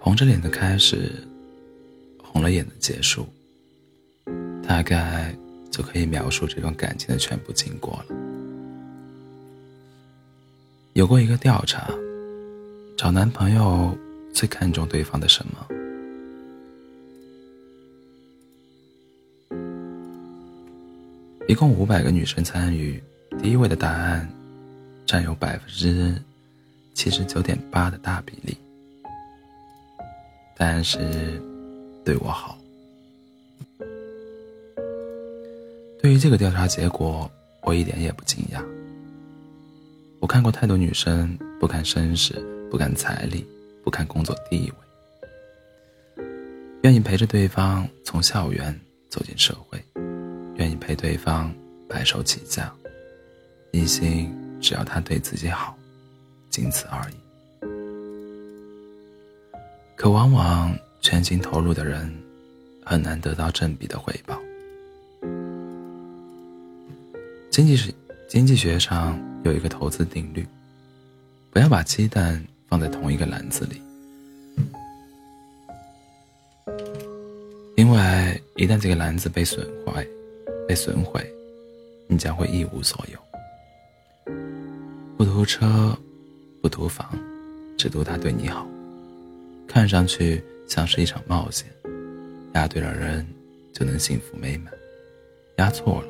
红着脸的开始，红了眼的结束，大概就可以描述这段感情的全部经过了。有过一个调查，找男朋友最看重对方的什么？一共五百个女生参与，第一位的答案占有百分之七十九点八的大比例。但是，对我好。对于这个调查结果，我一点也不惊讶。我看过太多女生不看身世，不看财力，不看工作地位，愿意陪着对方从校园走进社会。愿意陪对方白手起家，一心只要他对自己好，仅此而已。可往往全心投入的人，很难得到正比的回报。经济是经济学上有一个投资定律：不要把鸡蛋放在同一个篮子里，因为一旦这个篮子被损坏。被损毁，你将会一无所有。不图车，不图房，只图他对你好。看上去像是一场冒险，押对了人就能幸福美满，押错了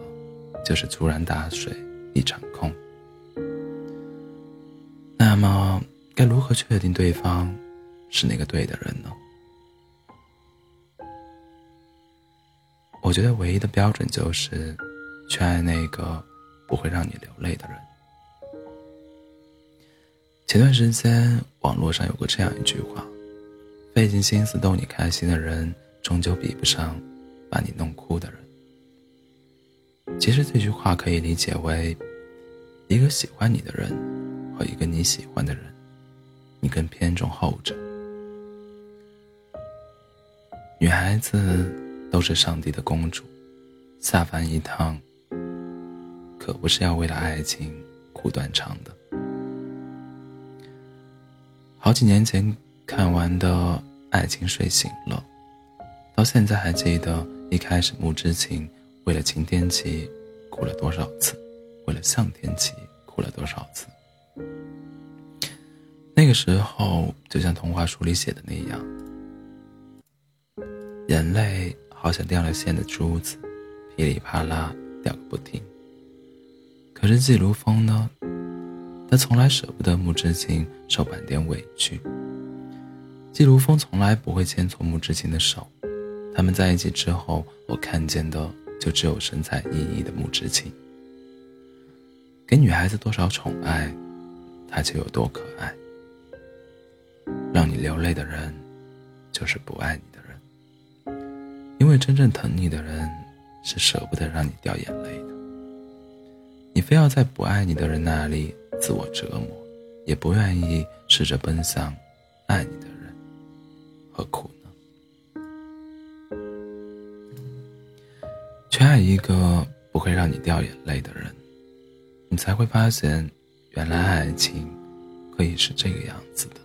就是竹篮打水一场空。那么，该如何确定对方是那个对的人呢？我觉得唯一的标准就是，去爱那个不会让你流泪的人。前段时间网络上有过这样一句话：“费尽心思逗你开心的人，终究比不上把你弄哭的人。”其实这句话可以理解为，一个喜欢你的人和一个你喜欢的人，你更偏重后者。女孩子。都是上帝的公主，下凡一趟，可不是要为了爱情苦断肠的。好几年前看完的《爱情睡醒了》，到现在还记得一开始穆之晴为了晴天琪哭了多少次，为了向天琪哭了多少次。那个时候，就像童话书里写的那样，眼泪。好像掉了线的珠子，噼里啪啦掉个不停。可是季如风呢？他从来舍不得穆之晴受半点委屈。季如风从来不会牵错穆之晴的手。他们在一起之后，我看见的就只有神采奕奕的穆之晴。给女孩子多少宠爱，她就有多可爱。让你流泪的人，就是不爱你的人。因为真正疼你的人，是舍不得让你掉眼泪的。你非要在不爱你的人那里自我折磨，也不愿意试着奔向爱你的人，何苦呢？去爱一个不会让你掉眼泪的人，你才会发现，原来爱情可以是这个样子的。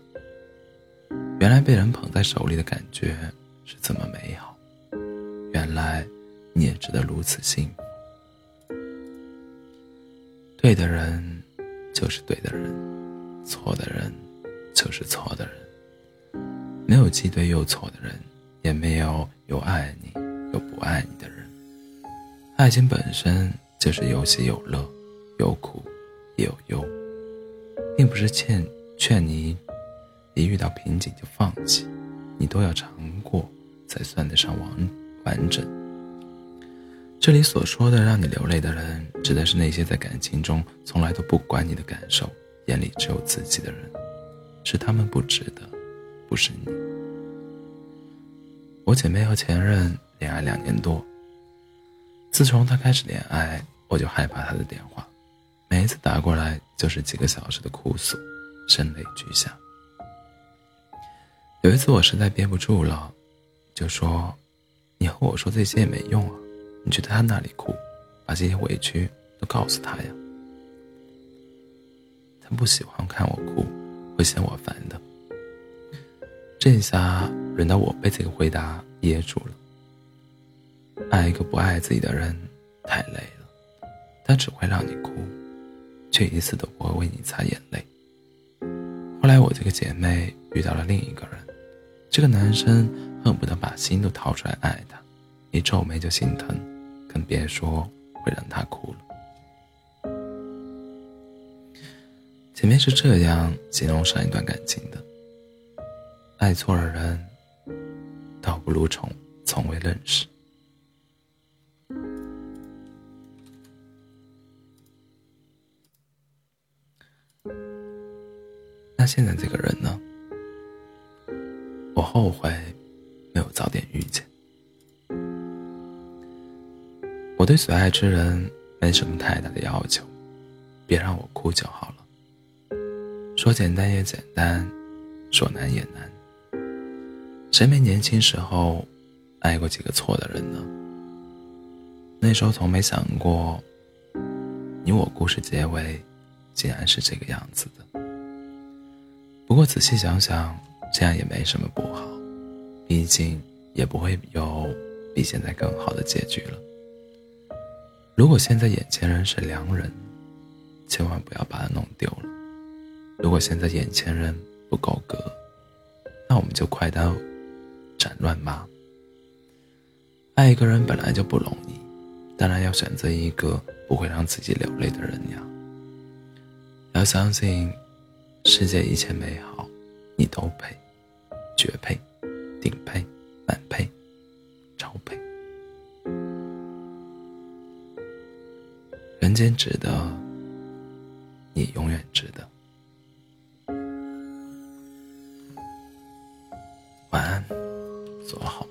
原来被人捧在手里的感觉是这么美好。原来，你也值得如此幸福。对的人就是对的人，错的人就是错的人。没有既对又错的人，也没有又爱你又不爱你的人。爱情本身就是有喜有乐，有苦也有忧，并不是劝劝你一遇到瓶颈就放弃，你都要尝过才算得上完。完整。这里所说的让你流泪的人，指的是那些在感情中从来都不管你的感受，眼里只有自己的人，是他们不值得，不是你。我姐妹和前任恋爱两年多，自从他开始恋爱，我就害怕他的电话，每一次打过来就是几个小时的哭诉，声泪俱下。有一次我实在憋不住了，就说。你和我说这些也没用啊！你去他那里哭，把这些委屈都告诉他呀。他不喜欢看我哭，会嫌我烦的。这下轮到我被这个回答噎住了。爱一个不爱自己的人太累了，他只会让你哭，却一次都不会为你擦眼泪。后来我这个姐妹遇到了另一个人，这个男生恨不得把心都掏出来爱她，一皱眉就心疼，更别说会让她哭了。前面是这样形容上一段感情的：爱错了人，倒不如从从未认识。那现在这个人呢？我后悔没有早点遇见。对所爱之人没什么太大的要求，别让我哭就好了。说简单也简单，说难也难。谁没年轻时候爱过几个错的人呢？那时候从没想过，你我故事结尾竟然是这个样子的。不过仔细想想，这样也没什么不好，毕竟也不会有比现在更好的结局了。如果现在眼前人是良人，千万不要把他弄丢了；如果现在眼前人不够格，那我们就快刀斩乱麻。爱一个人本来就不容易，当然要选择一个不会让自己流泪的人呀。要相信。世界一切美好，你都配，绝配，顶配，满配，间值得，你永远值得。晚安，做好。